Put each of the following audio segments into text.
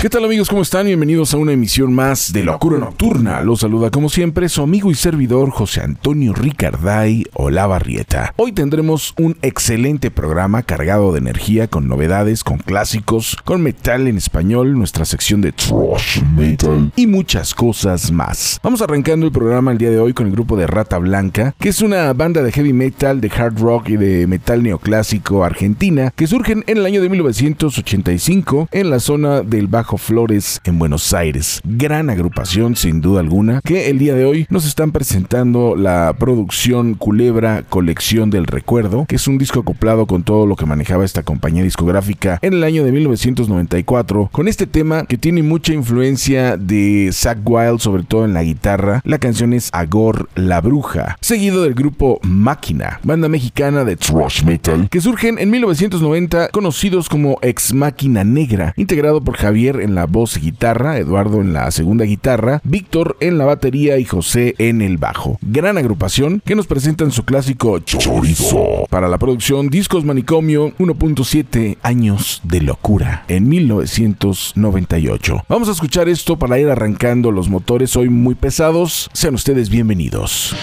¿Qué tal amigos? ¿Cómo están? Bienvenidos a una emisión más de Locura Nocturna. Los saluda como siempre su amigo y servidor José Antonio Ricarday Olavarrieta. Hoy tendremos un excelente programa cargado de energía, con novedades, con clásicos, con metal en español, nuestra sección de thrash metal y muchas cosas más. Vamos arrancando el programa el día de hoy con el grupo de Rata Blanca, que es una banda de heavy metal, de hard rock y de metal neoclásico argentina que surgen en el año de 1985 en la zona del Bajo Flores en Buenos Aires. Gran agrupación sin duda alguna que el día de hoy nos están presentando la producción Culebra Colección del Recuerdo, que es un disco acoplado con todo lo que manejaba esta compañía discográfica en el año de 1994, con este tema que tiene mucha influencia de Zack Wild, sobre todo en la guitarra. La canción es Agor la Bruja, seguido del grupo Máquina, banda mexicana de thrash metal, que surgen en 1990 conocidos como Ex Máquina Negra, integrado por En la voz y guitarra, Eduardo en la segunda guitarra, Víctor en la batería y José en el bajo. Gran agrupación que nos presentan su clásico Chorizo para la producción Discos Manicomio 1.7 años de locura en 1998. Vamos a escuchar esto para ir arrancando los motores hoy muy pesados. Sean ustedes bienvenidos.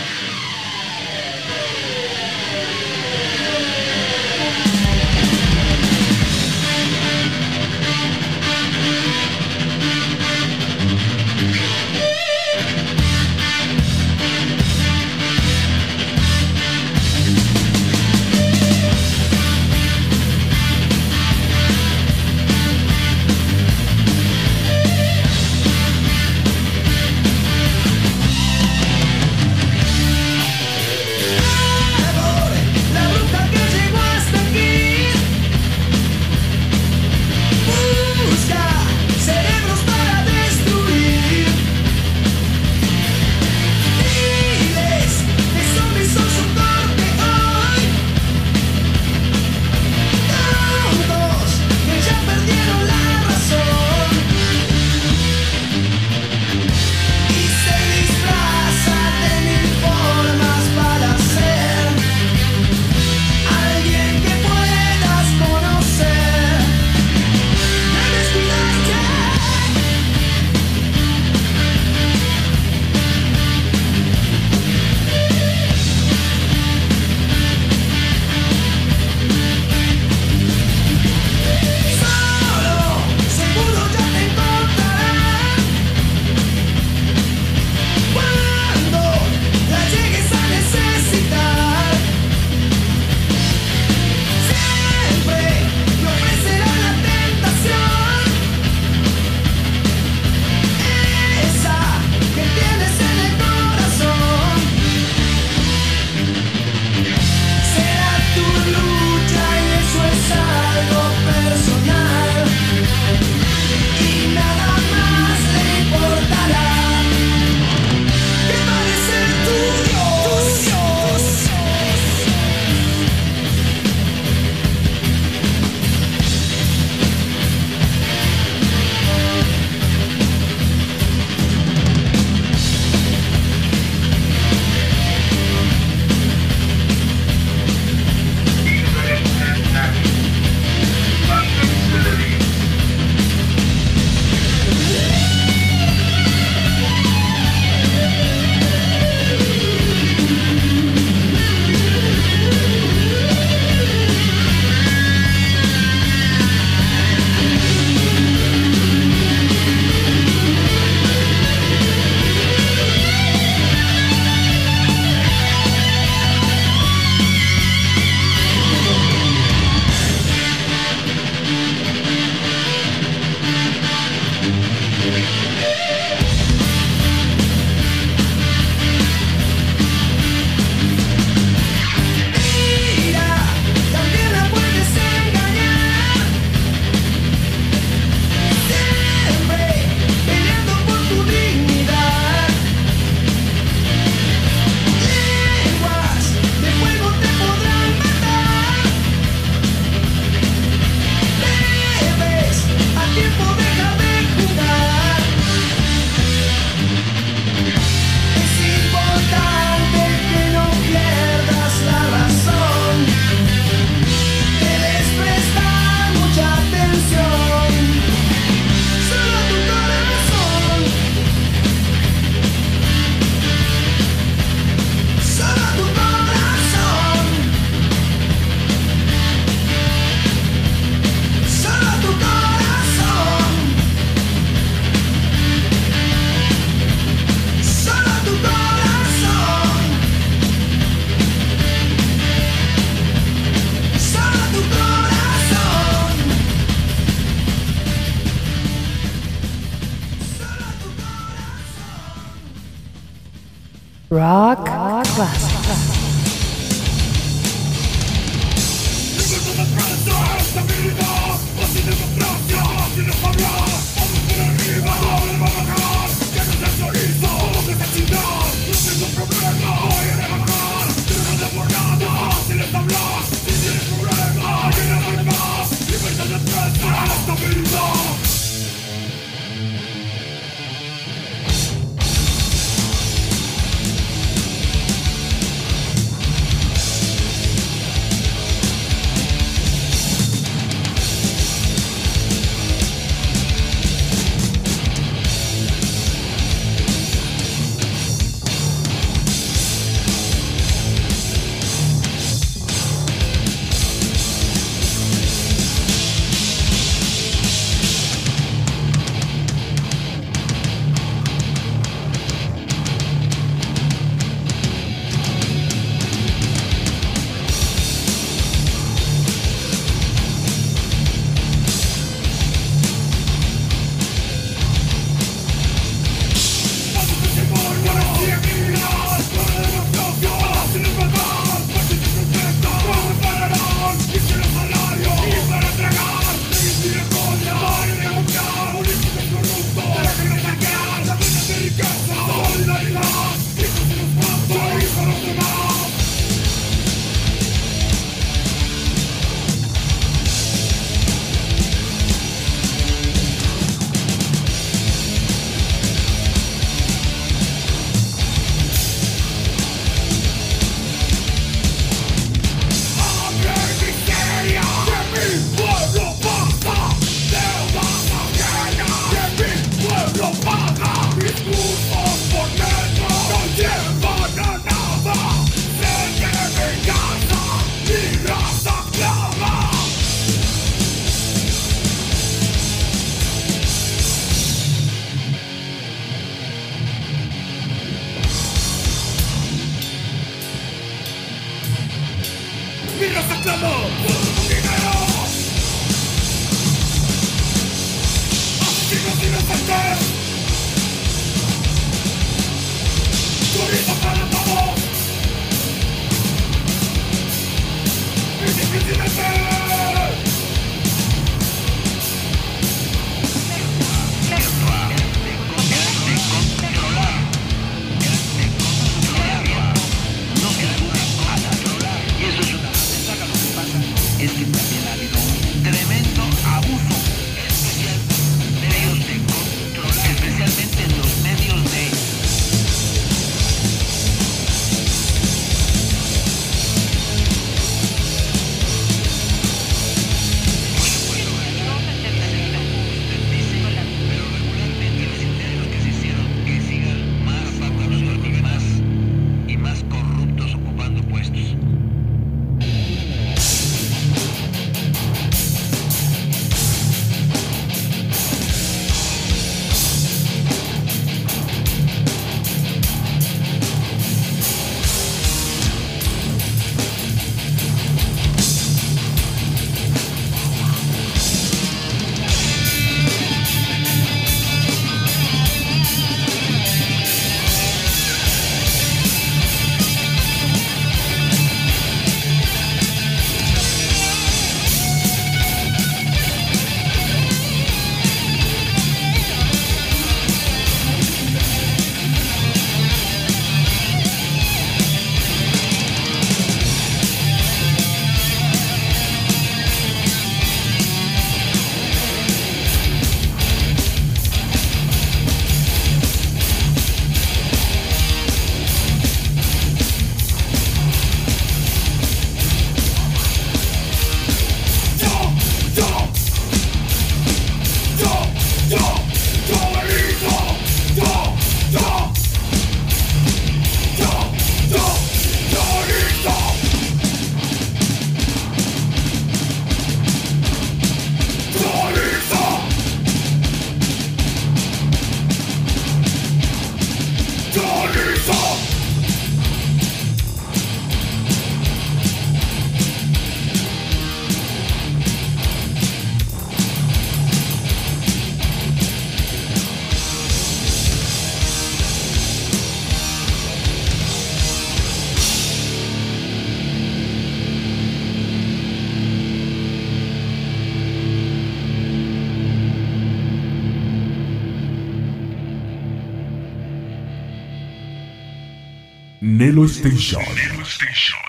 Nelo Station.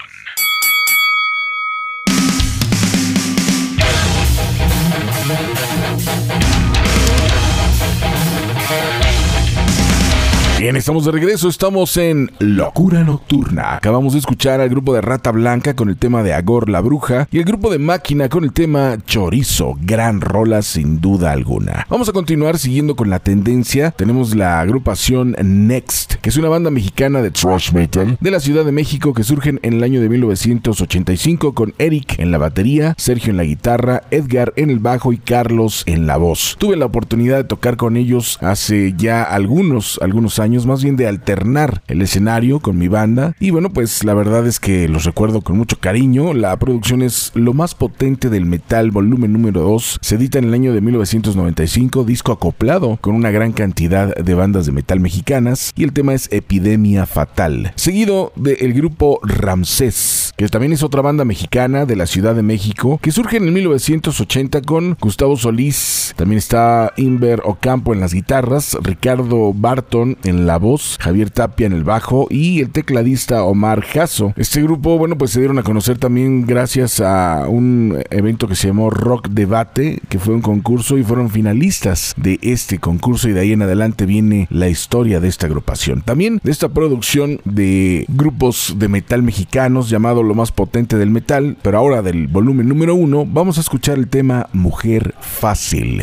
Bien, estamos de regreso, estamos en Locura Nocturna. Acabamos de escuchar al grupo de Rata Blanca con el tema de Agor la Bruja y el grupo de Máquina con el tema Chorizo, gran rola sin duda alguna. Vamos a continuar siguiendo con la tendencia. Tenemos la agrupación Next, que es una banda mexicana de thrash metal de la Ciudad de México que surgen en el año de 1985 con Eric en la batería, Sergio en la guitarra, Edgar en el bajo y Carlos en la voz. Tuve la oportunidad de tocar con ellos hace ya algunos, algunos años más bien de alternar el escenario con mi banda. Y bueno, pues la verdad es que los recuerdo con mucho cariño. La producción es lo más potente del metal, volumen número 2. Se edita en el año de 1995, disco acoplado con una gran cantidad de bandas de metal mexicanas. Y el tema es Epidemia Fatal. Seguido del grupo Ramsés, que también es otra banda mexicana de la Ciudad de México, que surge en el 1980 con Gustavo Solís. También está Inver Ocampo en las guitarras, Ricardo Barton en la voz, Javier Tapia en el bajo y el tecladista Omar Jasso. Este grupo, bueno, pues se dieron a conocer también gracias a un evento que se llamó Rock Debate, que fue un concurso y fueron finalistas de este concurso y de ahí en adelante viene la historia de esta agrupación. También de esta producción de grupos de metal mexicanos llamado Lo más potente del metal, pero ahora del volumen número uno, vamos a escuchar el tema Mujer Fácil.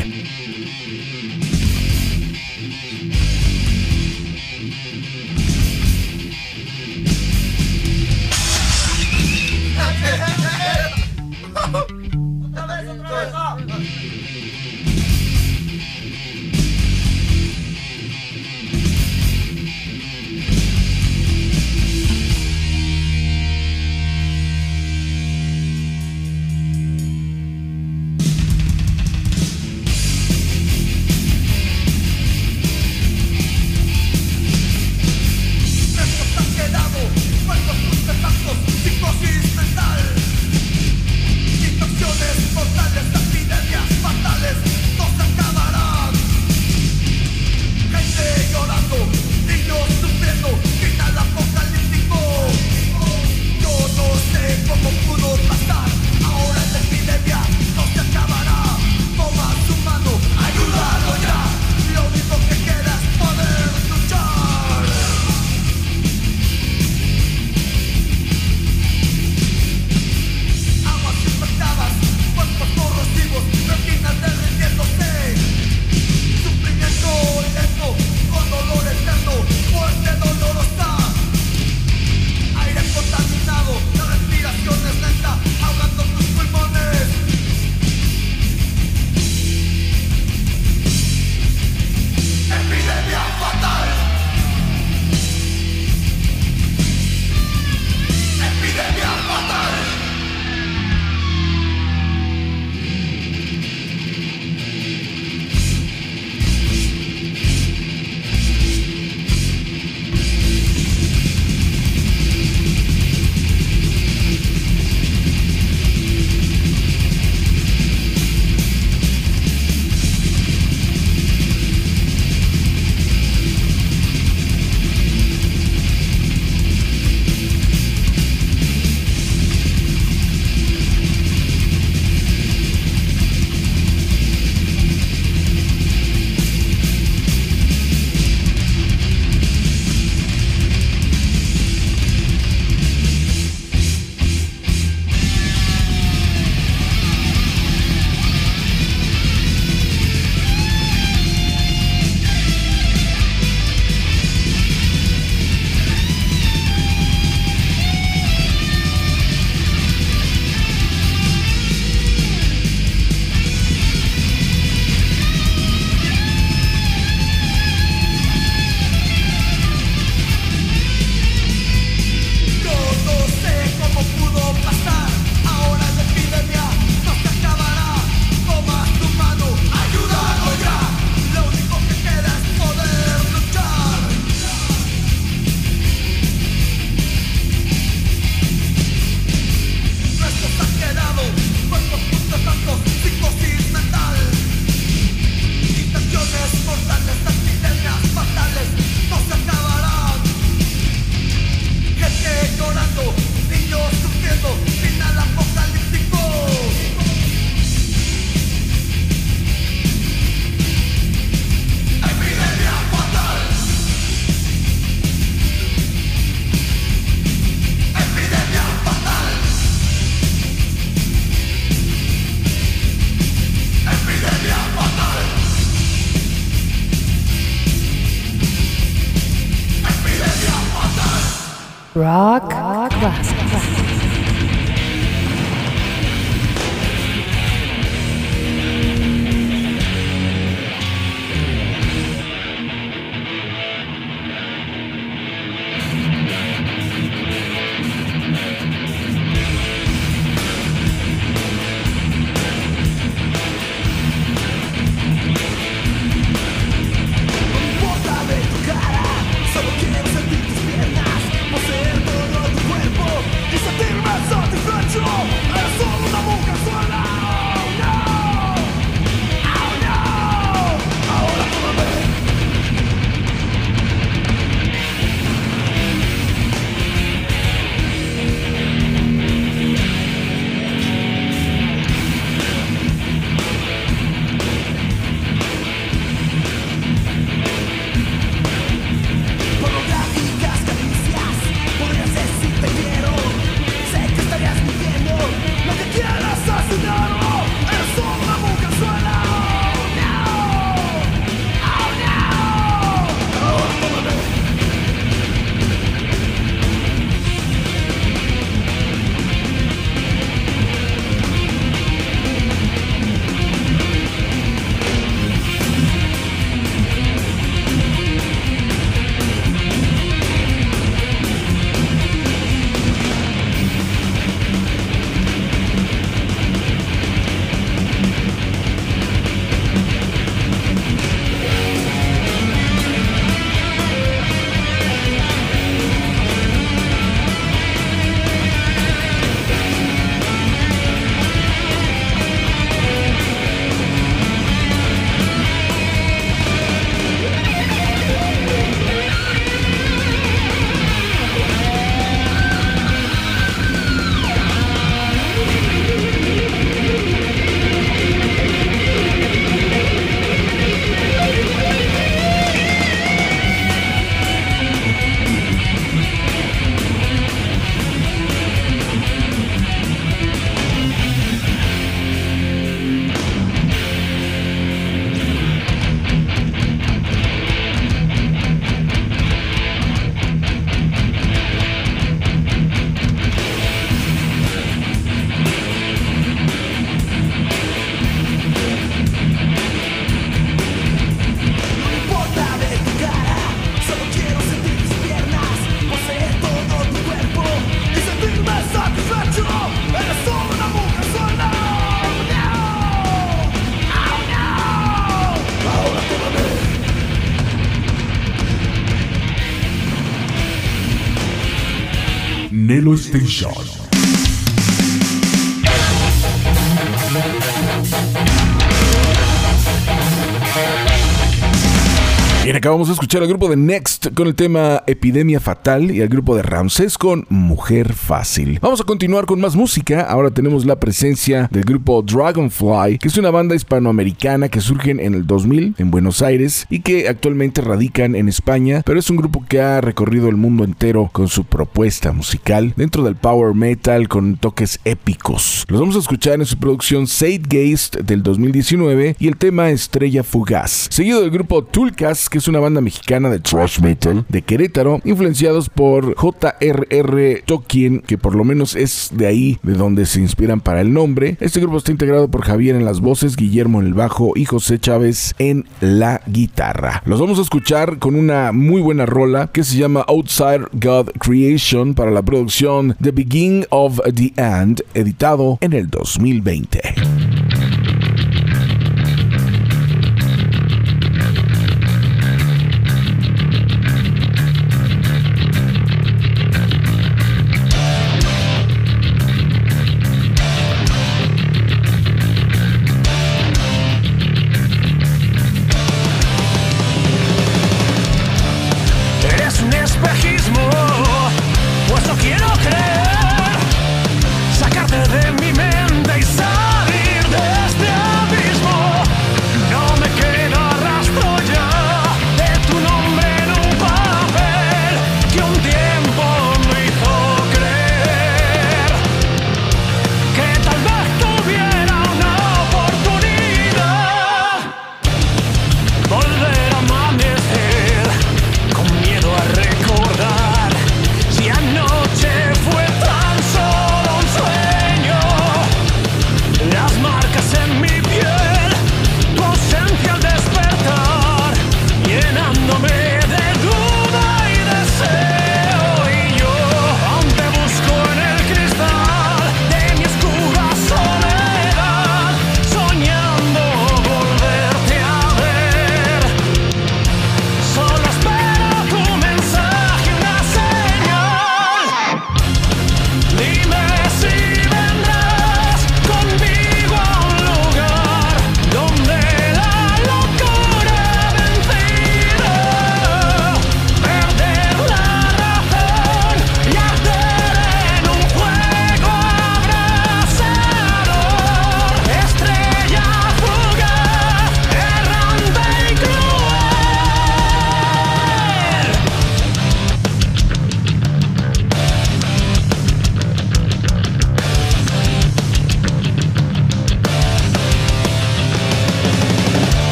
Acabamos de escuchar al grupo de Next con el tema Epidemia Fatal y al grupo de Ramsés con Mujer Fácil. Vamos a continuar con más música. Ahora tenemos la presencia del grupo Dragonfly, que es una banda hispanoamericana que surge en el 2000 en Buenos Aires y que actualmente radican en España, pero es un grupo que ha recorrido el mundo entero con su propuesta musical dentro del power metal con toques épicos. Los vamos a escuchar en su producción Zeitgeist del 2019 y el tema Estrella Fugaz, seguido del grupo Tulcas que es una banda mexicana de thrash metal de Querétaro, influenciados por J.R.R. Tolkien, que por lo menos es de ahí de donde se inspiran para el nombre. Este grupo está integrado por Javier en las voces, Guillermo en el bajo y José Chávez en la guitarra. Los vamos a escuchar con una muy buena rola que se llama Outside God Creation para la producción The Beginning of the End, editado en el 2020.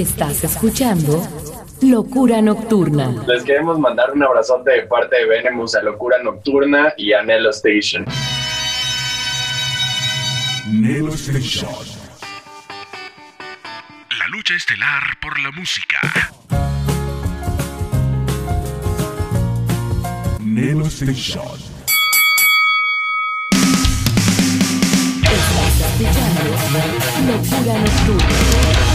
Estás escuchando Locura Nocturna. Les queremos mandar un abrazote de parte de Venemus a Locura Nocturna y a Nelo Station. Nelo Station. La lucha estelar por la música. Nelo Station. Estás escuchando Locura Nocturna.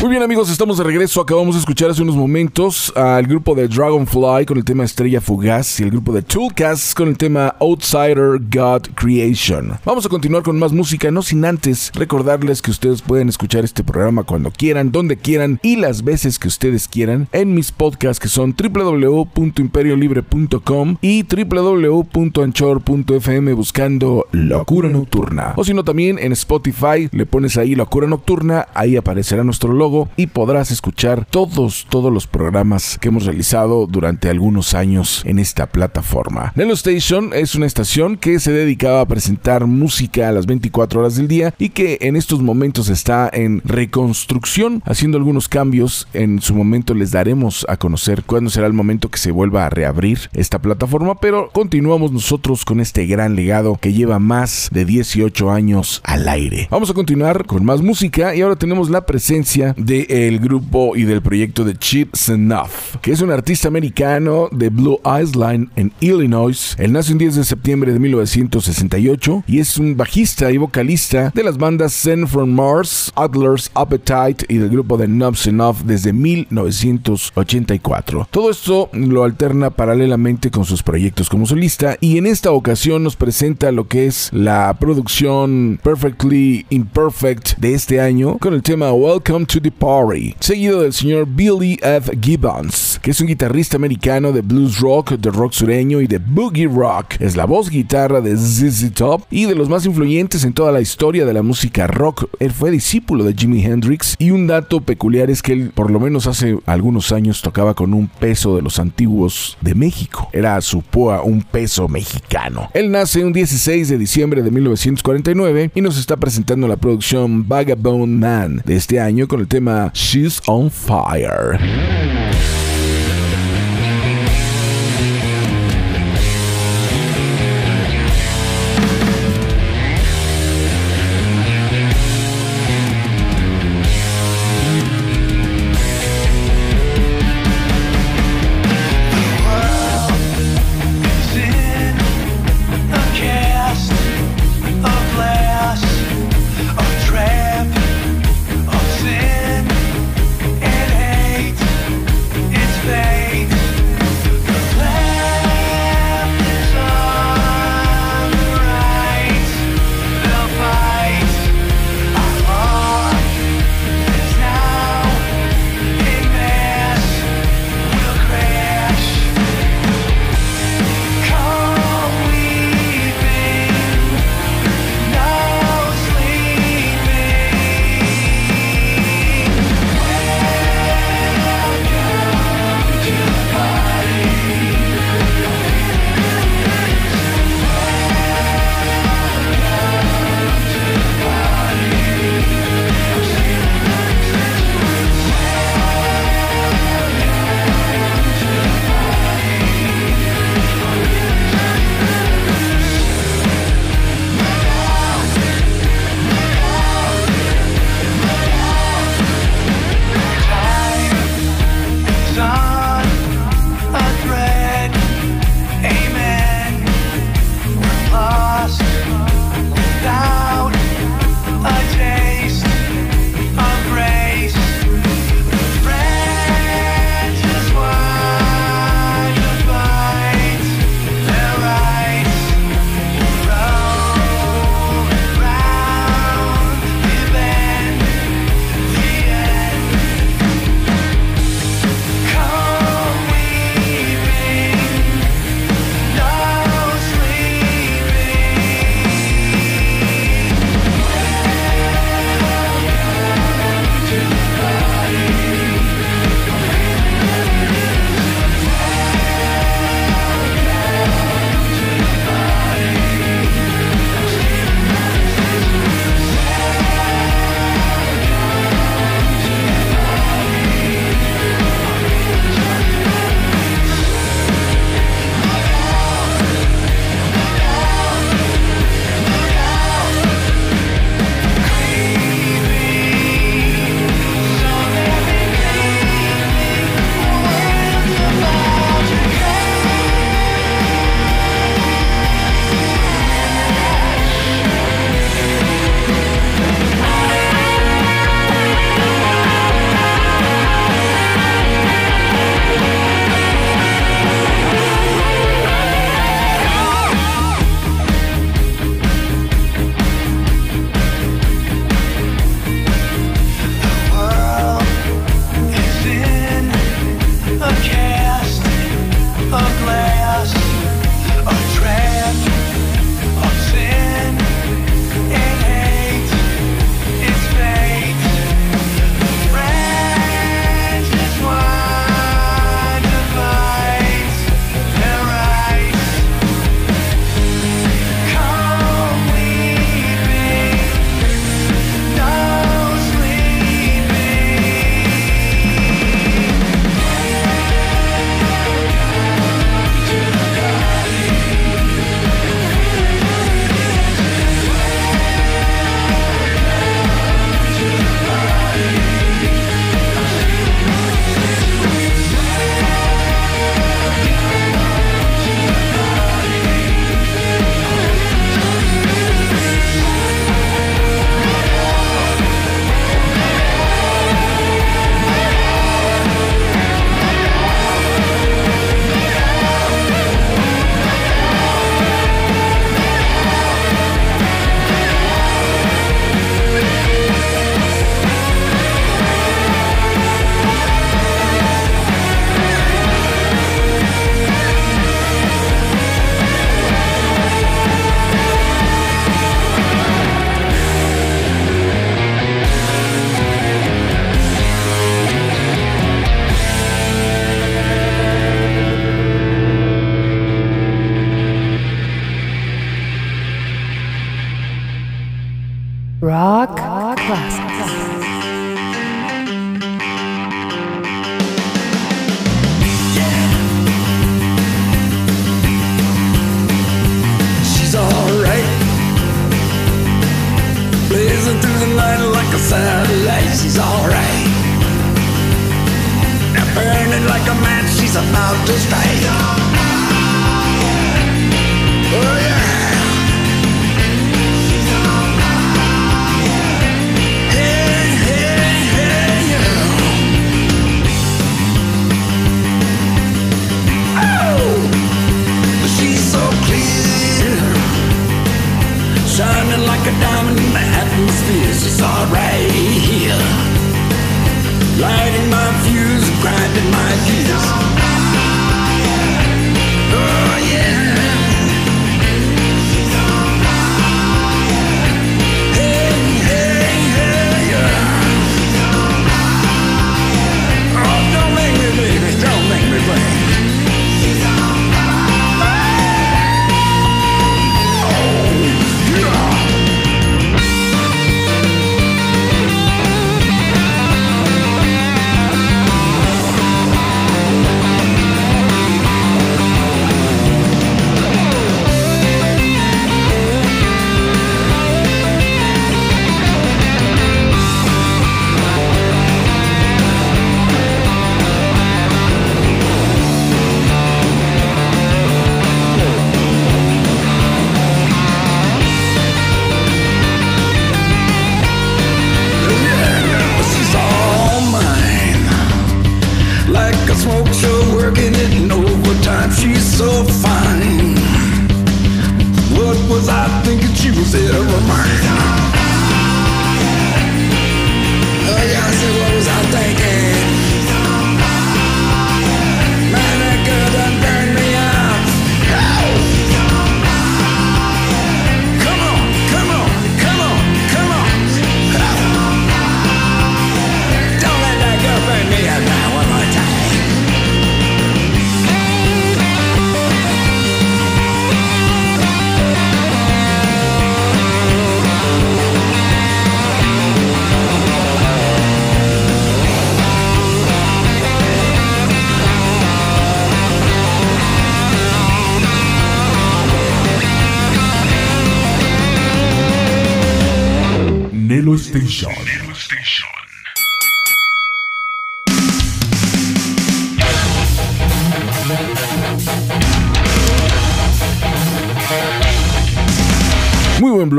Muy bien amigos, estamos de regreso. Acabamos de escuchar hace unos momentos al grupo de Dragonfly con el tema Estrella Fugaz y el grupo de Toolcast con el tema Outsider God Creation. Vamos a continuar con más música, no sin antes recordarles que ustedes pueden escuchar este programa cuando quieran, donde quieran y las veces que ustedes quieran en mis podcasts que son www.imperiolibre.com y www.anchor.fm buscando Locura Nocturna. O si no también en Spotify le pones ahí Locura Nocturna, ahí aparecerá nuestro logo y podrás escuchar todos, todos los programas que hemos realizado durante algunos años en esta plataforma. Nelo Station es una estación que se dedicaba a presentar música a las 24 horas del día y que en estos momentos está en reconstrucción, haciendo algunos cambios. En su momento les daremos a conocer cuándo será el momento que se vuelva a reabrir esta plataforma, pero continuamos nosotros con este gran legado que lleva más de 18 años al aire. Vamos a continuar con más música y ahora tenemos la presencia del grupo y del proyecto de Chip Enough, que es un artista americano de Blue Island en Illinois. Él nació el 10 de septiembre de 1968 y es un bajista y vocalista de las bandas Zen from Mars, Adler's Appetite y del grupo de Nubs Enough desde 1984. Todo esto lo alterna paralelamente con sus proyectos como solista y en esta ocasión nos presenta lo que es la producción Perfectly Imperfect de este año con el tema Welcome to the Party, seguido del señor Billy F. Gibbons, que es un guitarrista americano de blues rock, de rock sureño y de boogie rock. Es la voz guitarra de ZZ Top y de los más influyentes en toda la historia de la música rock. Él fue discípulo de Jimi Hendrix y un dato peculiar es que él por lo menos hace algunos años tocaba con un peso de los antiguos de México. Era su poa un peso mexicano. Él nace un 16 de diciembre de 1949 y nos está presentando la producción Vagabond Man de este año con el tema She's on Fire.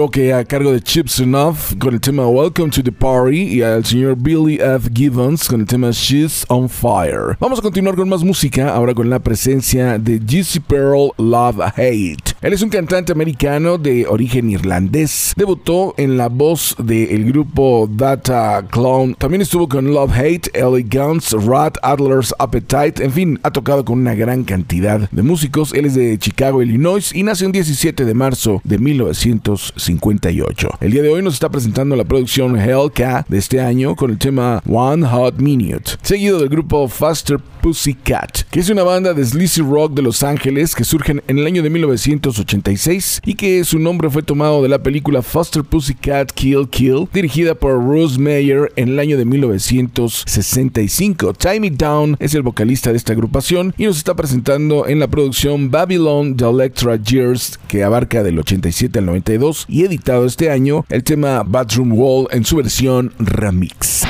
Bloque a cargo de Chips Enough con el tema Welcome to the Party y al señor Billy F. Gibbons con el tema She's on Fire. Vamos a continuar con más música, ahora con la presencia de Jesse Pearl Love Hate. Él es un cantante americano de origen irlandés. Debutó en la voz del grupo Data Clown. También estuvo con Love Hate, Ellie Guns, Rat, Adler's Appetite. En fin, ha tocado con una gran cantidad de músicos. Él es de Chicago, Illinois y nació el 17 de marzo de 1958. El día de hoy nos está presentando la producción Hellcat de este año con el tema One Hot Minute, seguido del grupo Faster Pussycat, que es una banda de sleazy rock de Los Ángeles que surgen en el año de 1986 y que su nombre fue tomado de la película Faster Pussycat Kill Kill, dirigida por Bruce Mayer en el año de 1965. Timey Down es el vocalista de esta agrupación y nos está presentando en la producción Babylon The Electra Years, que abarca del 87 al 92 y editado este año el tema Bathroom Wall en su versión remix.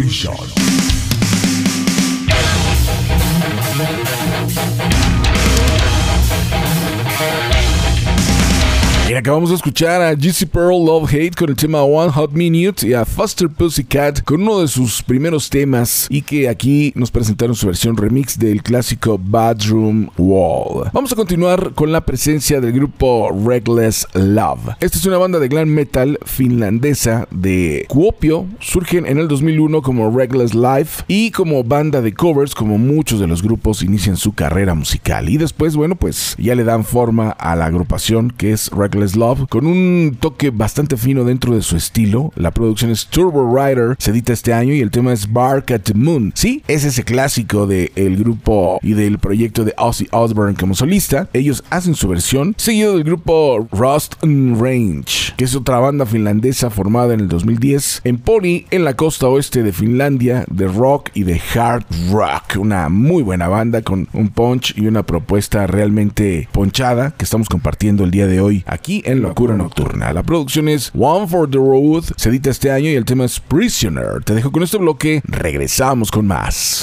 Nelo acabamos de escuchar a GC Pearl Love Hate con el tema One Hot Minute y a Faster Pussycat con uno de sus primeros temas y que aquí nos presentaron su versión remix del clásico Bathroom Wall. Vamos a continuar con la presencia del grupo Reckless Love. Esta es una banda de glam metal finlandesa de Kuopio. Surgen en el 2001 como Reckless Life y como banda de covers como muchos de los grupos inician su carrera musical. Y después, bueno, pues ya le dan forma a la agrupación que es Reckless Love con un toque bastante fino dentro de su estilo. La producción es Turbo Rider, se edita este año y el tema es Bark at the Moon. Sí, es ese clásico del grupo y del proyecto de Ozzy Osbourne como solista. Ellos hacen su versión, seguido del grupo Rust Range, que es otra banda finlandesa formada en el 2010 en Pony, en la costa oeste de Finlandia, de rock y de hard rock. Una muy buena banda con un punch y una propuesta realmente ponchada que estamos compartiendo el día de hoy aquí en Locura Nocturna. La producción es One for the Road, se edita este año y el tema es Prisoner. Te dejo con este bloque, regresamos con más.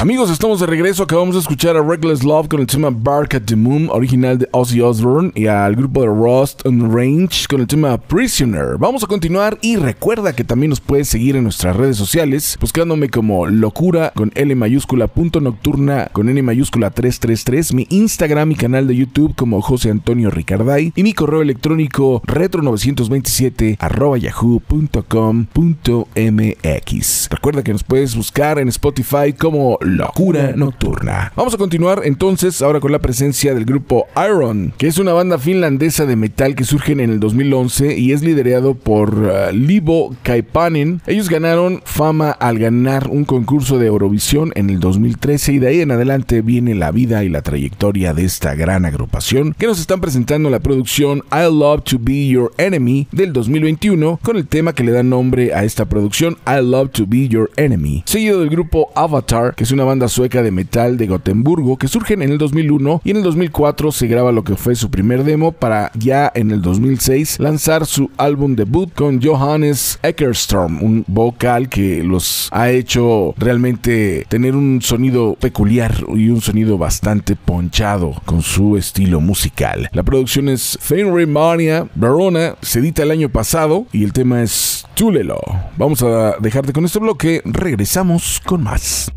Amigos, estamos de regreso. Acabamos de escuchar a Reckless Love con el tema Bark at the Moon, original de Ozzy Osbourne, y al grupo de Rust on Range con el tema Prisoner. Vamos a continuar y recuerda que también nos puedes seguir en nuestras redes sociales, buscándome como locura con L mayúscula punto nocturna con N mayúscula 333, mi Instagram y canal de YouTube como José Antonio Ricarday y mi correo electrónico retro927 arroba yahoo.com.mx. Recuerda que nos puedes buscar en Spotify como Locura Nocturna. Vamos a continuar entonces ahora con la presencia del grupo Iron, que es una banda finlandesa de metal que surge en el 2011 y es liderado por uh, Libo Kaipanen. Ellos ganaron fama al ganar un concurso de Eurovisión en el 2013 y de ahí en adelante viene la vida y la trayectoria de esta gran agrupación que nos están presentando la producción I Love to Be Your Enemy del 2021 con el tema que le da nombre a esta producción I Love to Be Your Enemy, seguido del grupo Avatar, que es una banda sueca de metal de Gotemburgo que surgen en el 2001 y en el 2004 se graba lo que fue su primer demo para ya en el 2006 lanzar su álbum debut con Johannes Eckerstrom, un vocal que los ha hecho realmente tener un sonido peculiar y un sonido bastante ponchado con su estilo musical. La producción es Fenry Mania Verona, se edita el año pasado y el tema es Tulelo. Vamos a dejarte con este bloque, regresamos con más.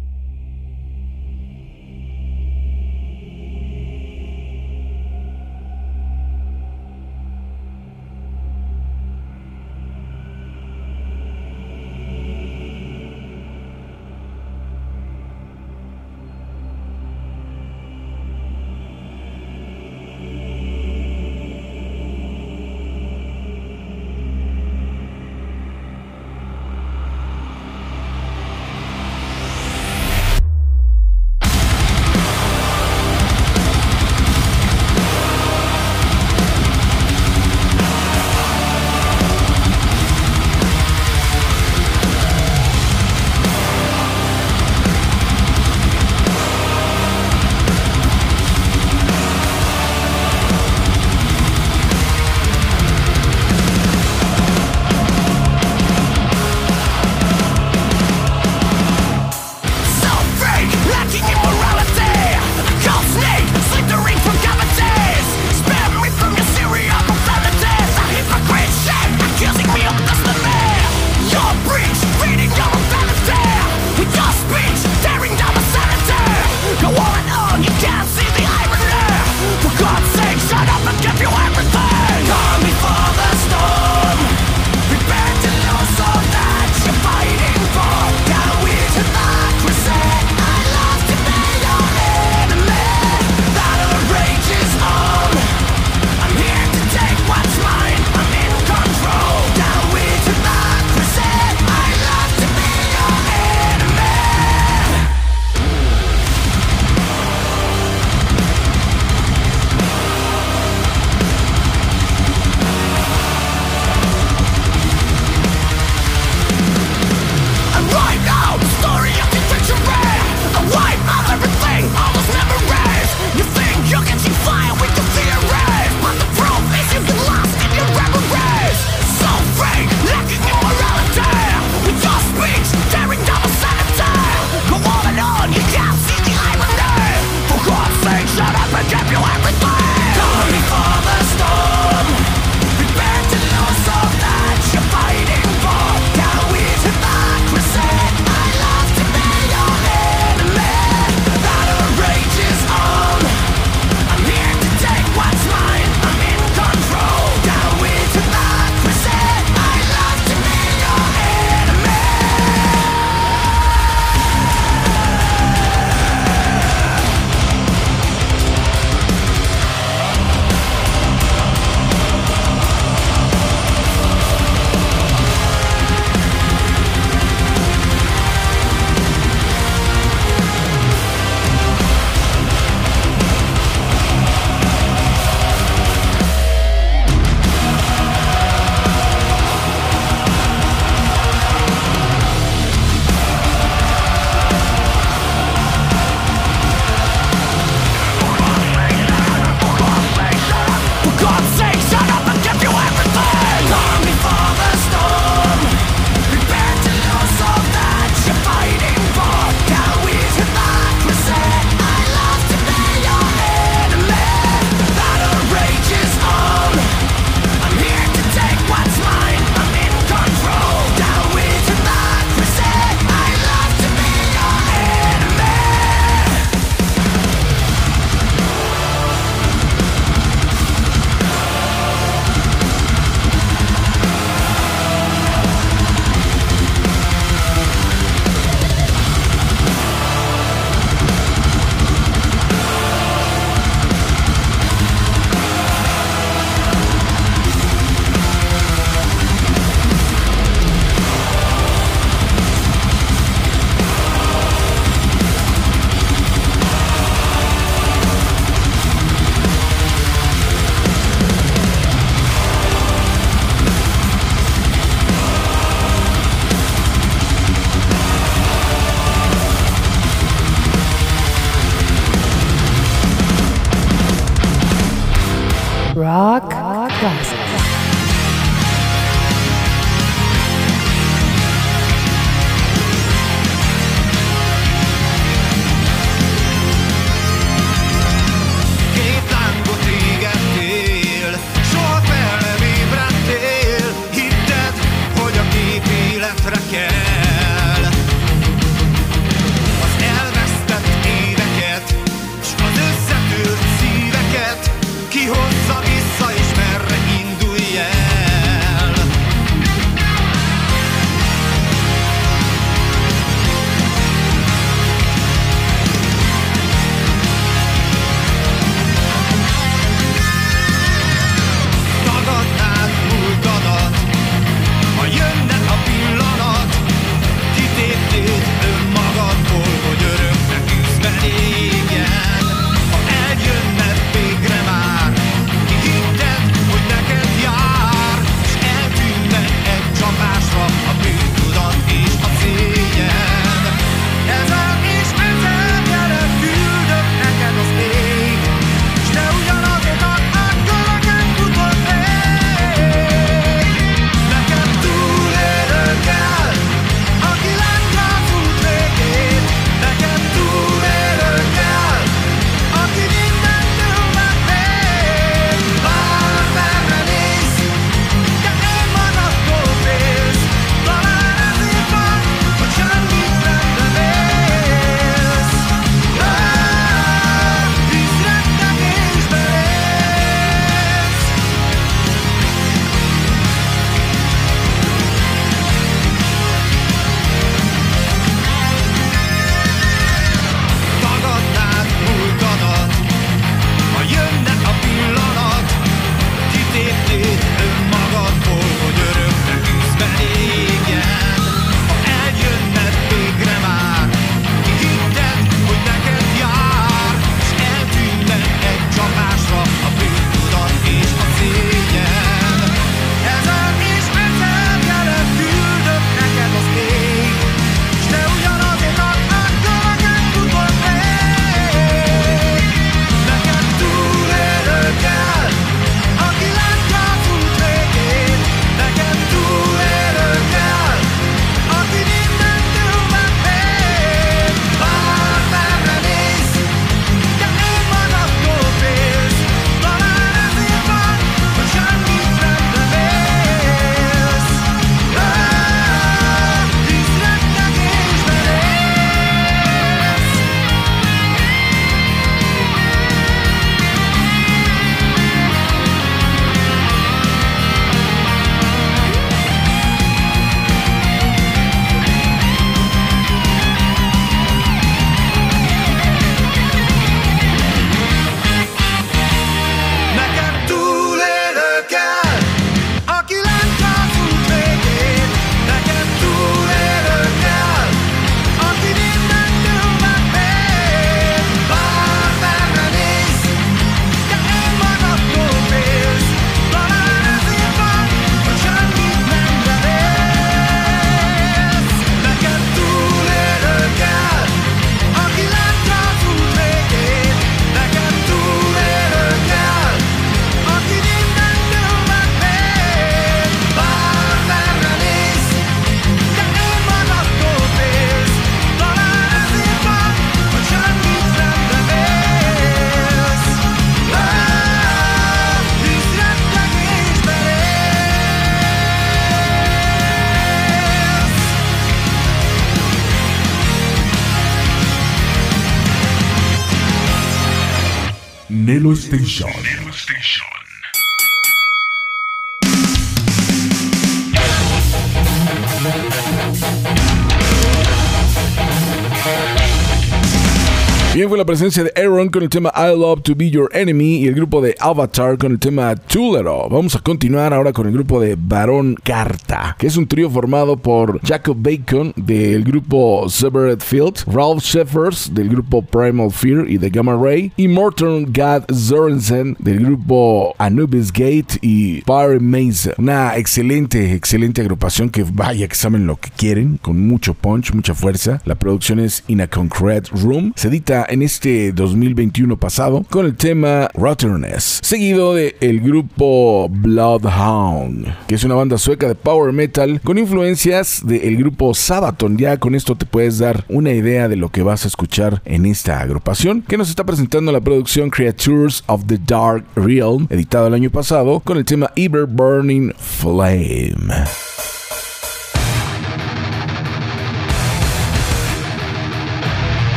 presencia de Aaron con el tema I Love to Be Your Enemy y el grupo de Avatar con el tema Tulero. Vamos a continuar ahora con el grupo de Barón Carta, que es un trío formado por Jacob Bacon del grupo Severed Field, Ralph Sheffers del grupo Primal Fear y The Gamma Ray, y Morton Gad Zorensen del grupo Anubis Gate y Fire Maze. Una excelente, excelente agrupación que vaya que saben lo que quieren, con mucho punch, mucha fuerza. La producción es In a Concrete Room. Se edita en este 2021 pasado con el tema Rotterness, seguido de el grupo Bloodhound, que es una banda sueca de power metal con influencias del grupo Sabaton. Ya con esto te puedes dar una idea de lo que vas a escuchar en esta agrupación que nos está presentando la producción Creatures of the Dark Realm, editado el año pasado con el tema Ever Burning Flame.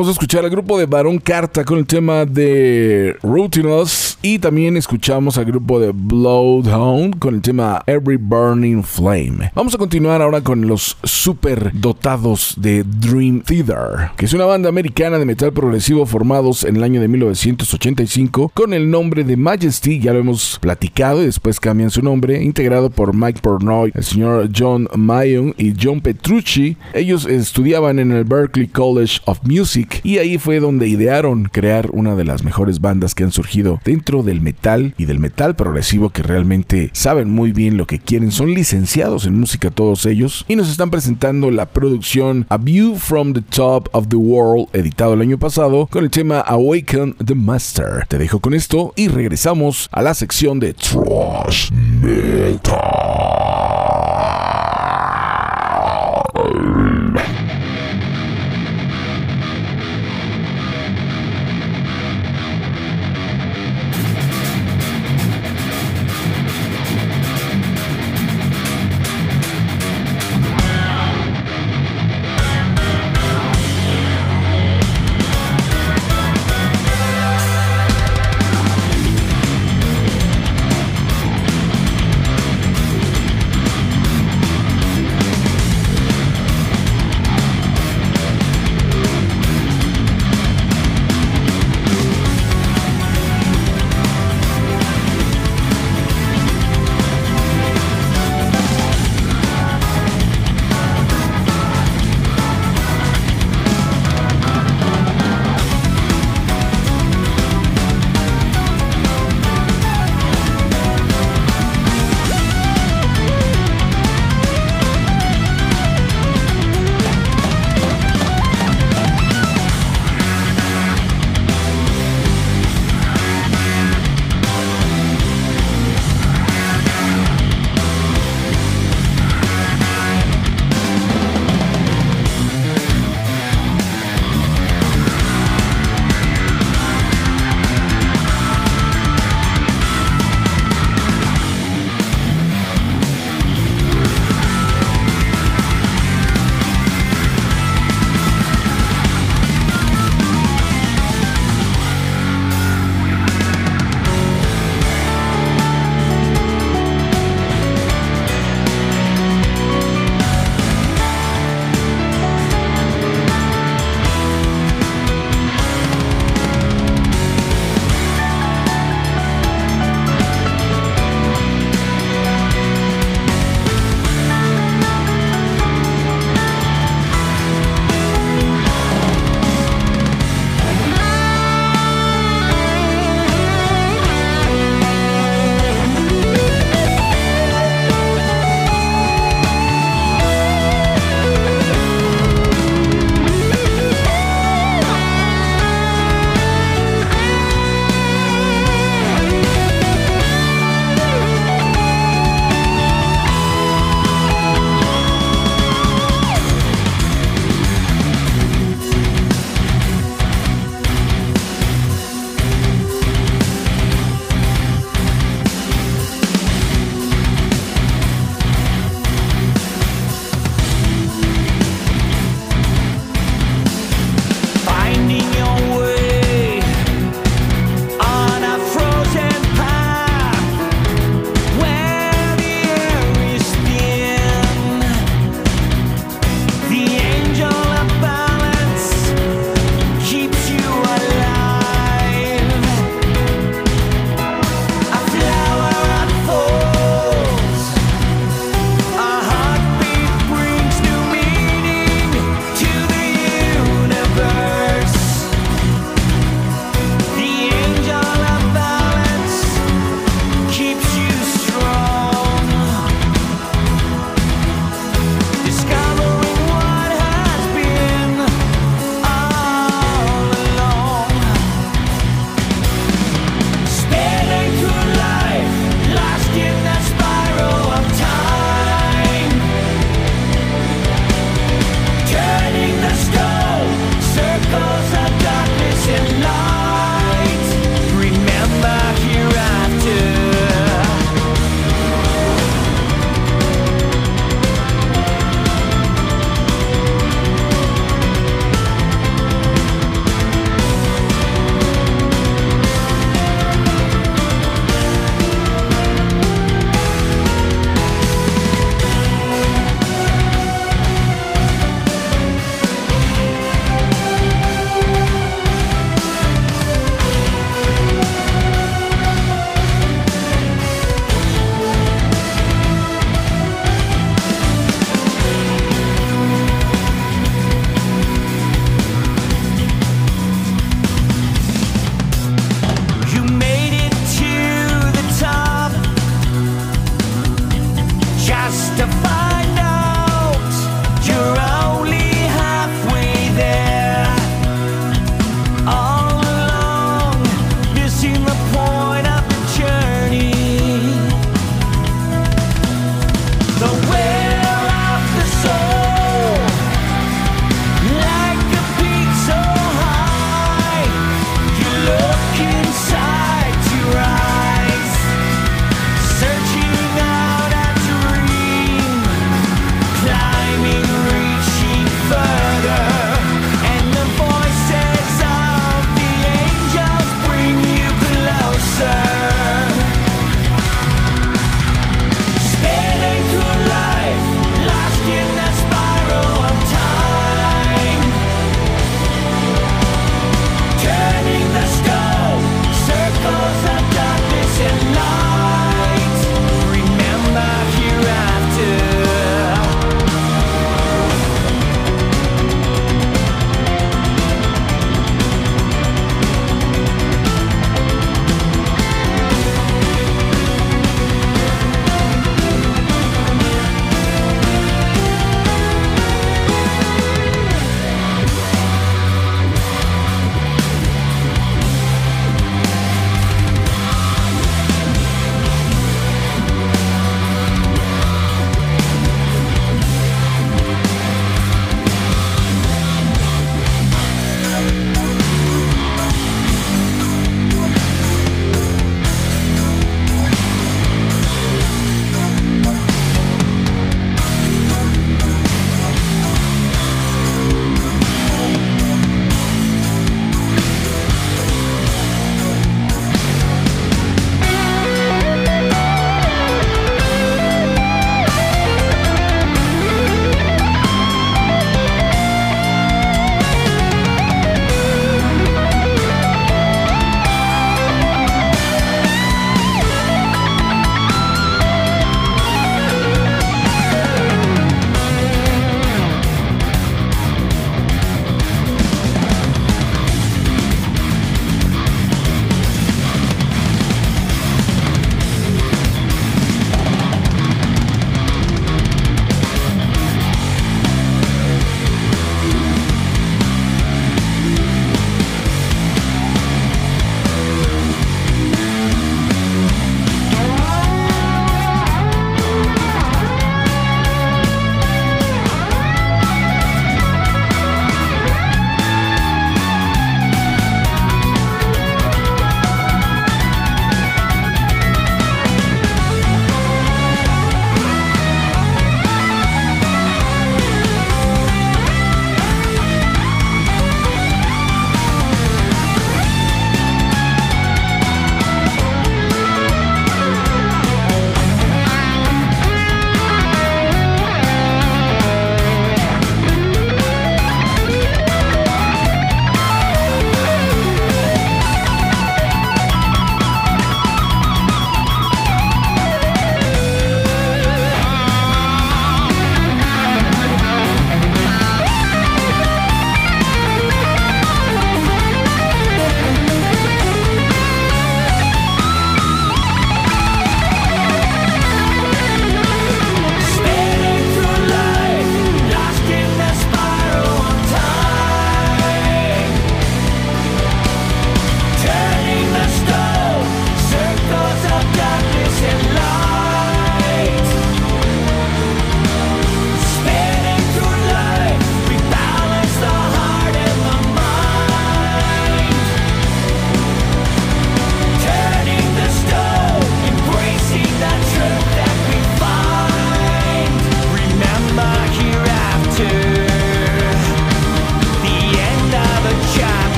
Vamos a escuchar al grupo de Barón Carta con el tema de Routinous y también escuchamos al grupo de Bloodhound con el tema Every Burning Flame. Vamos a continuar ahora con los super dotados de Dream Theater, que es una banda americana de metal progresivo formados en el año de 1985 con el nombre de Majesty, ya lo hemos platicado y después cambian su nombre, integrado por Mike Pornoy, el señor John Mayon y John Petrucci. Ellos estudiaban en el Berklee College of Music y ahí fue donde idearon crear una de las mejores bandas que han surgido dentro del metal y del metal progresivo que realmente saben muy bien lo que quieren. Son licenciados en música todos ellos y nos están presentando la producción A View from the Top of the World, editado el año pasado, con el tema Awaken the Master. Te dejo con esto y regresamos a la sección de Trash Metal.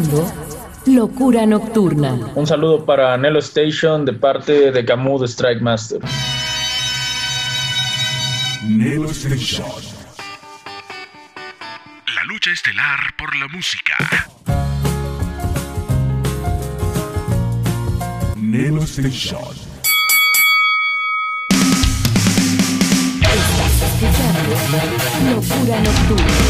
Escuchando Locura Nocturna. Un saludo para Nelo Station de parte de Camus de Strike Master. Nelo Station. La lucha estelar por la música. Nelo Station. Estás escuchando Locura Nocturna.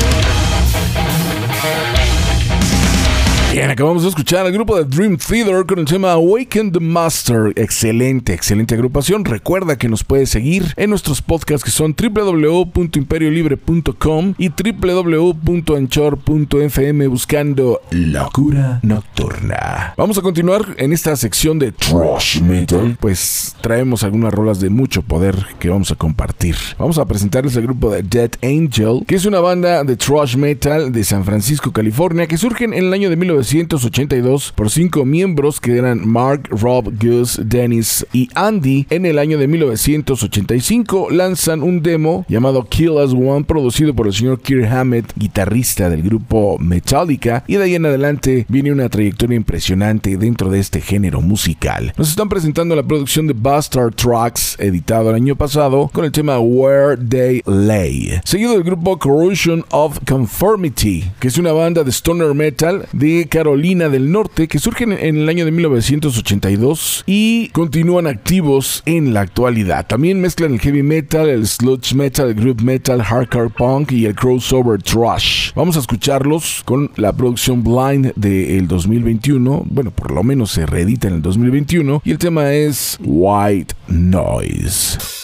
Bien, acabamos de escuchar al grupo de Dream Theater con el tema Awaken the Master. Excelente, excelente agrupación. Recuerda que nos puedes seguir en nuestros podcasts que son www.imperiolibre.com y www.anchor.fm buscando Locura Nocturna. Vamos a continuar en esta sección de Trash Metal. Pues traemos algunas rolas de mucho poder que vamos a compartir. Vamos a presentarles el grupo de Dead Angel, que es una banda de Trash Metal de San Francisco, California, que surgen en el año de 1982 por cinco miembros que eran Mark, Rob, Gus, Dennis y Andy. En el año de 1985 lanzan un demo llamado Kill As One, producido por el señor Kirk Hammett, guitarrista del grupo Metallica, y de ahí en adelante viene una trayectoria impresionante dentro de este género musical. Nos están presentando la producción de Bastard Tracks, editado el año pasado, con el tema Where They Lay, seguido del grupo Corrosion of Conformity, que es una banda de stoner metal de Carolina del Norte que surgen en el año de 1982 y continúan activos en la actualidad. También mezclan el heavy metal, el sludge metal, el group metal, hardcore punk y el crossover thrash. Vamos a escucharlos con la producción Blind del 2021. Bueno, por lo menos se reedita en el 2021 y el tema es White Noise.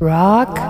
Rock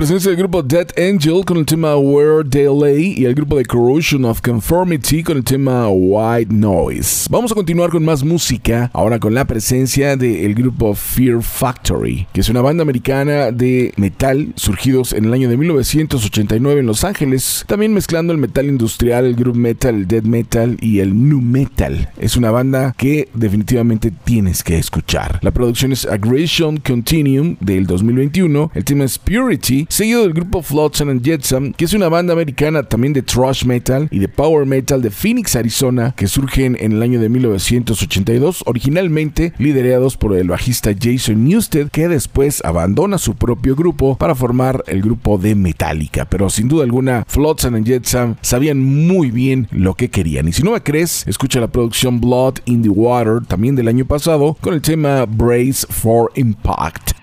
presencia del grupo Dead Angel con el tema Where They Lay y el grupo de Corrosion of Conformity con el tema White Noise. Vamos a continuar con más música, ahora con la presencia del grupo Fear Factory, que es una banda americana de metal surgidos en el año de 1989 en Los Ángeles, también mezclando el metal industrial, el group metal, el death metal y el nu metal. Es una banda que definitivamente tienes que escuchar. La producción es Aggression Continuum del 2021, el tema es Purity Seguido del grupo Flotsam and Jetsam, que es una banda americana también de thrash metal y de power metal de Phoenix, Arizona, que surgen en el año de 1982, originalmente liderados por el bajista Jason Newsted, que después abandona su propio grupo para formar el grupo de Metallica. Pero sin duda alguna, Flotsam and Jetsam sabían muy bien lo que querían. Y si no me crees, escucha la producción Blood in the Water, también del año pasado, con el tema Brace for Impact.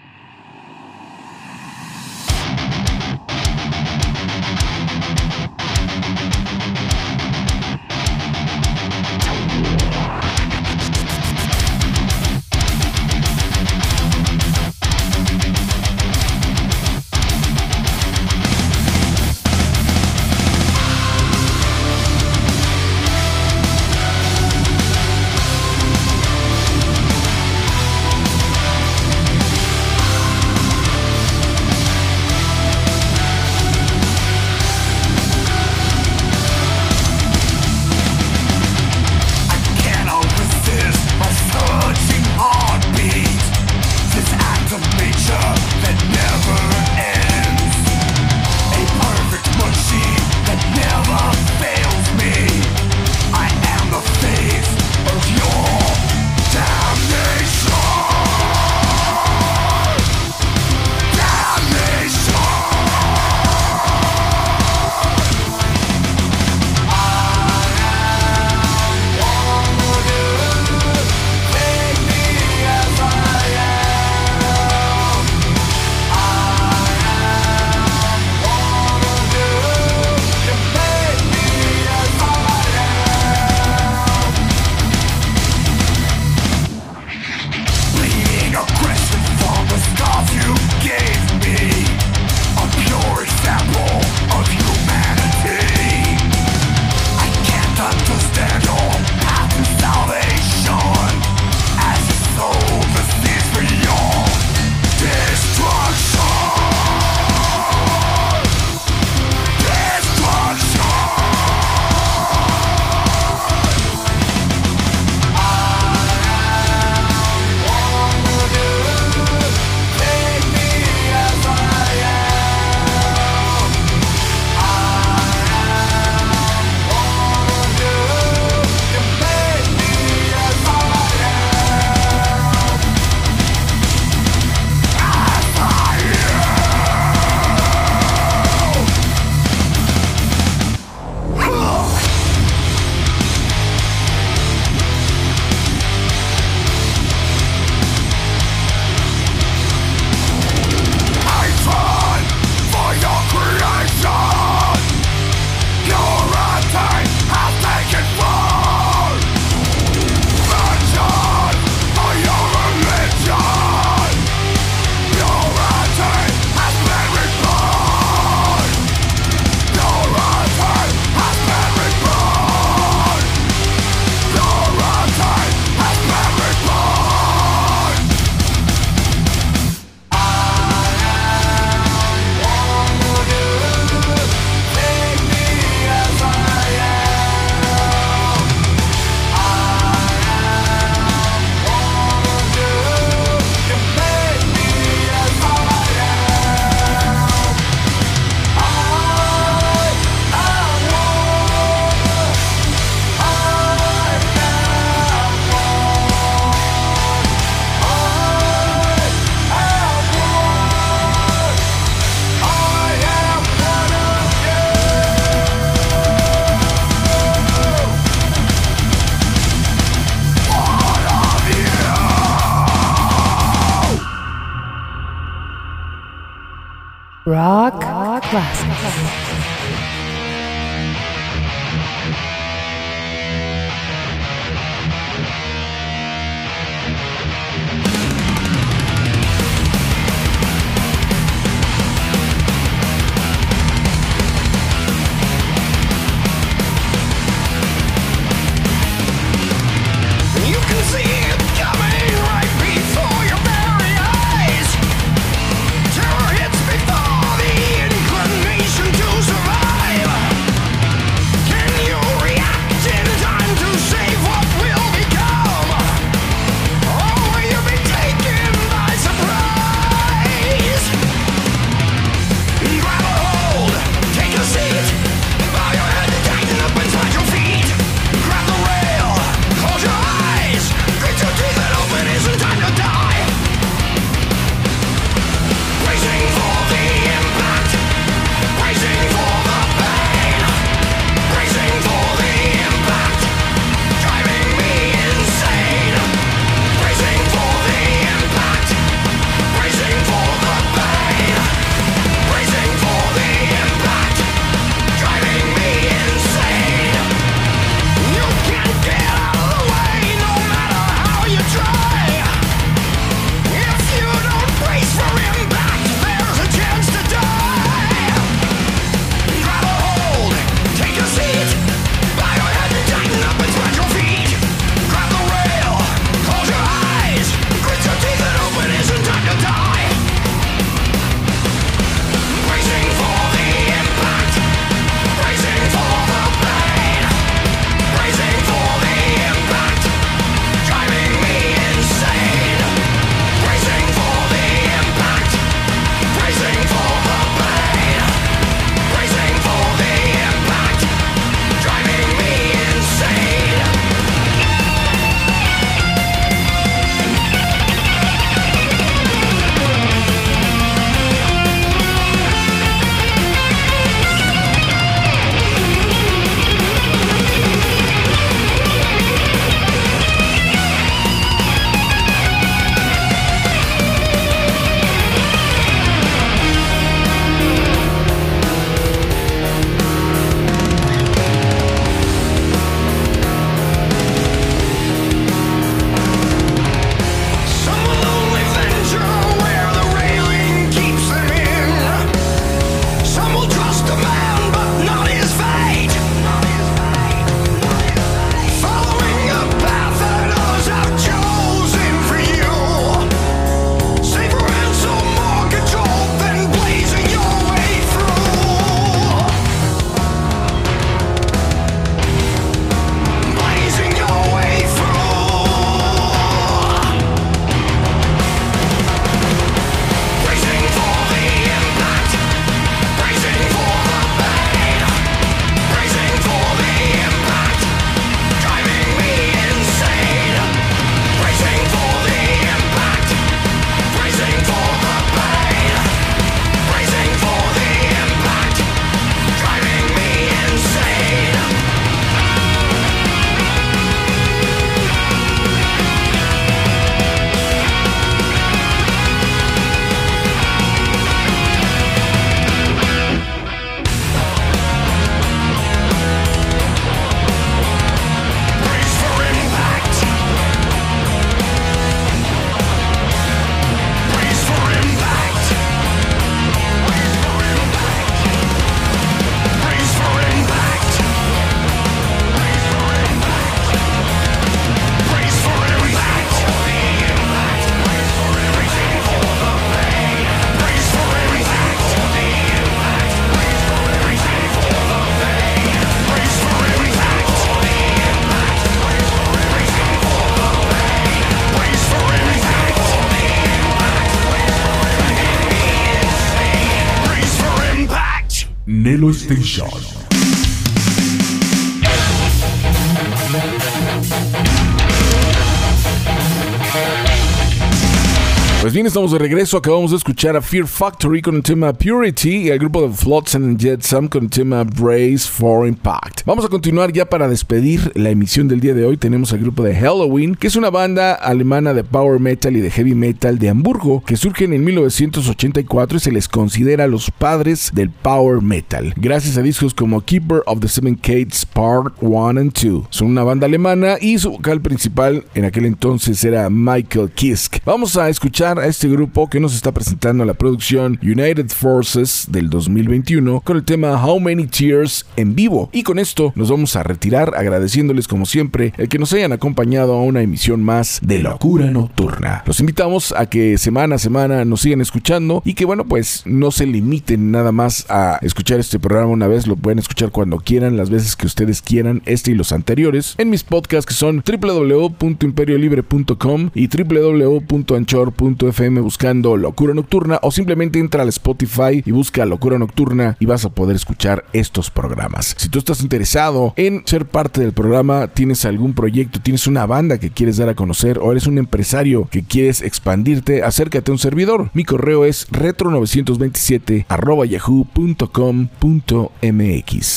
Estamos de regreso. Acabamos de escuchar a Fear Factory con el tema Purity y al grupo de Flotsam and Jetsam con el tema Brace for Impact. Vamos a continuar ya para despedir la emisión del día de hoy. Tenemos al grupo de Halloween, que es una banda alemana de power metal y de heavy metal de Hamburgo, que surgen en 1984 y se les considera los padres del power metal, gracias a discos como Keeper of the Seven Gates Part 1 and 2. Son una banda alemana y su vocal principal en aquel entonces era Michael Kiske. Vamos a escuchar a este grupo que nos está presentando la producción United Forces del 2021 con el tema How Many Tears en vivo. Y con esto nos vamos a retirar agradeciéndoles como siempre el que nos hayan acompañado a una emisión más de Locura Nocturna. Los invitamos a que semana a semana nos sigan escuchando y que bueno pues no se limiten nada más a escuchar este programa una vez, lo pueden escuchar cuando quieran, las veces que ustedes quieran, este y los anteriores, en mis podcasts que son www.imperiolibre.com y www.anchor.com Buscando Locura Nocturna o simplemente entra al Spotify y busca Locura Nocturna y vas a poder escuchar estos programas. Si tú estás interesado en ser parte del programa, tienes algún proyecto, tienes una banda que quieres dar a conocer o eres un empresario que quieres expandirte, acércate a un servidor. Mi correo es retro927 yahoo.com.mx.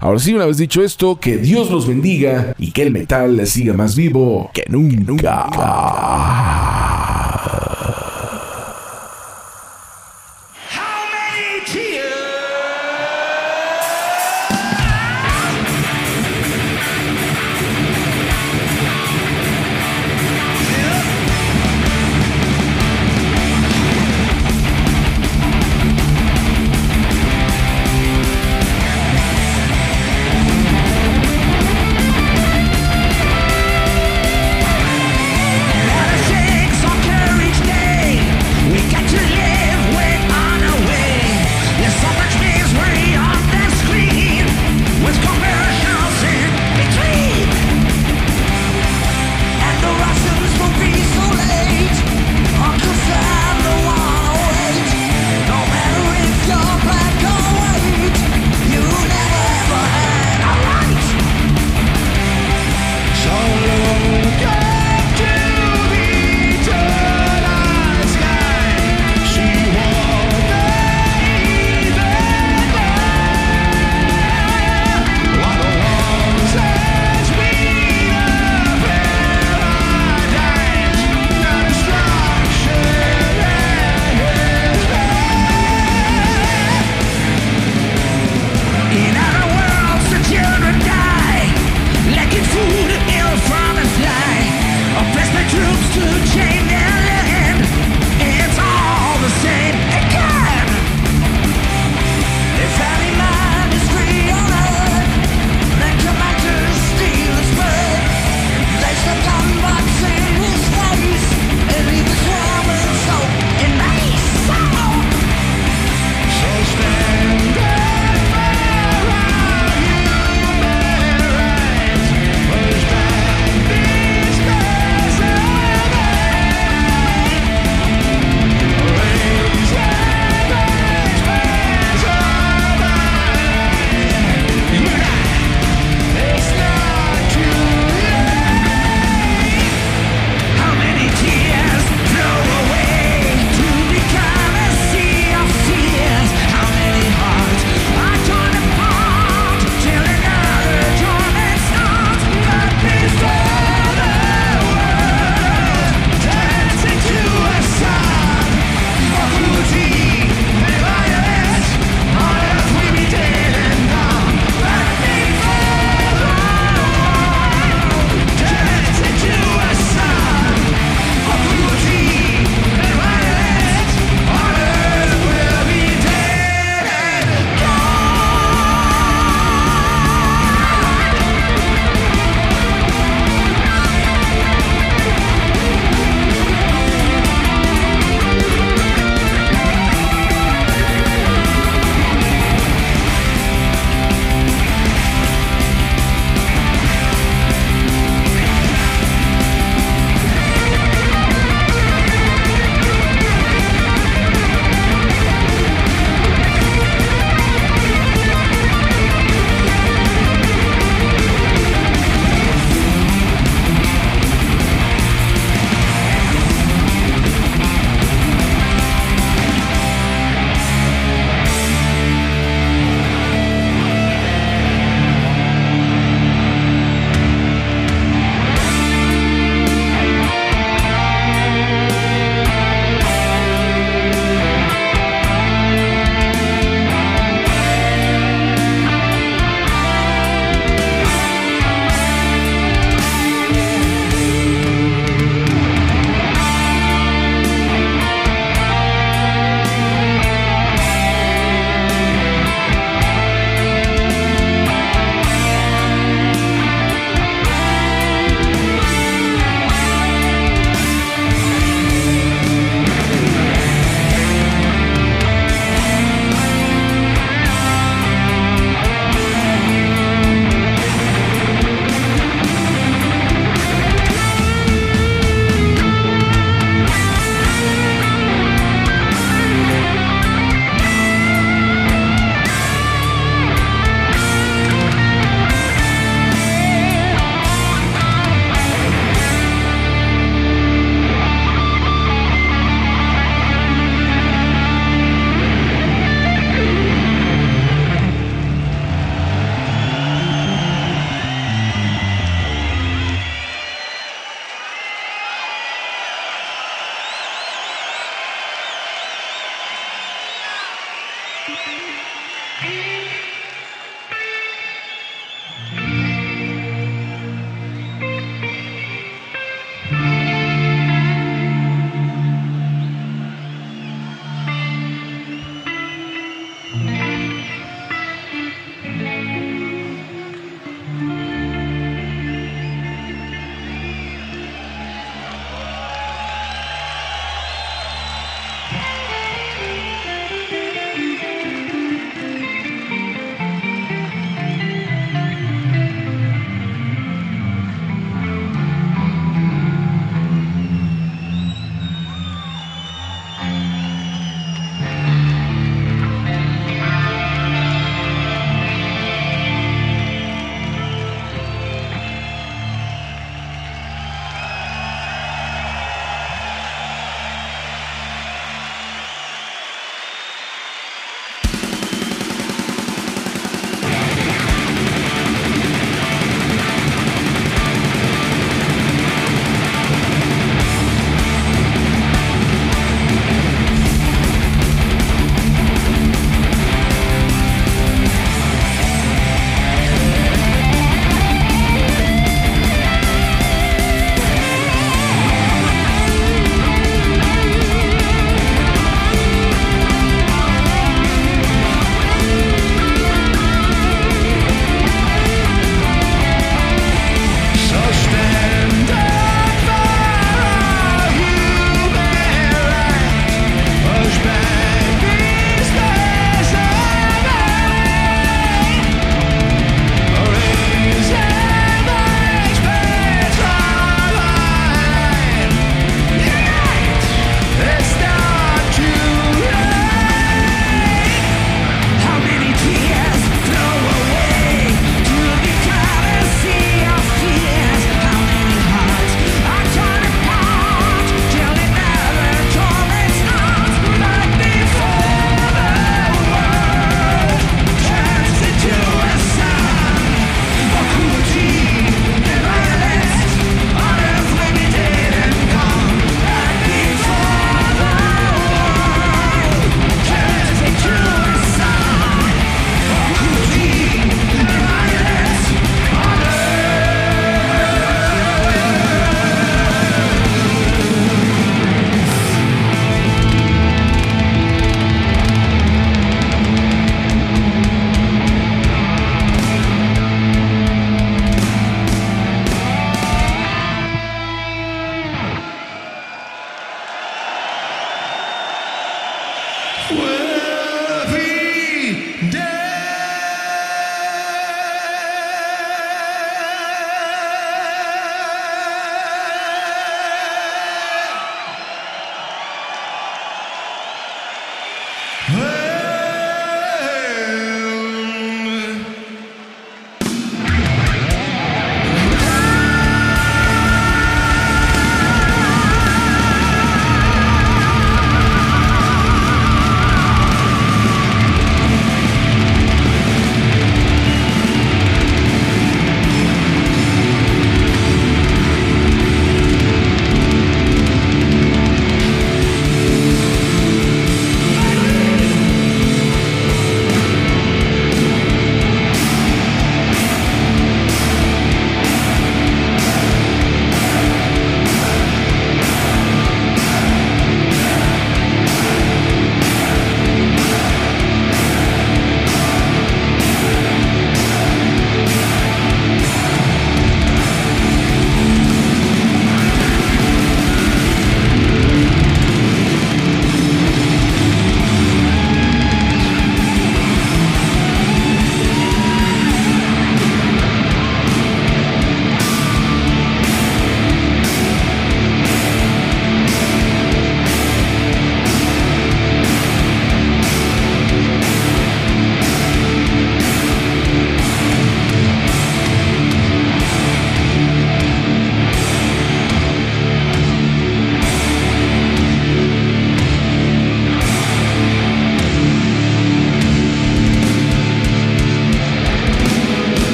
Ahora sí, una vez dicho esto, que Dios los bendiga y que el metal siga más vivo que nunca.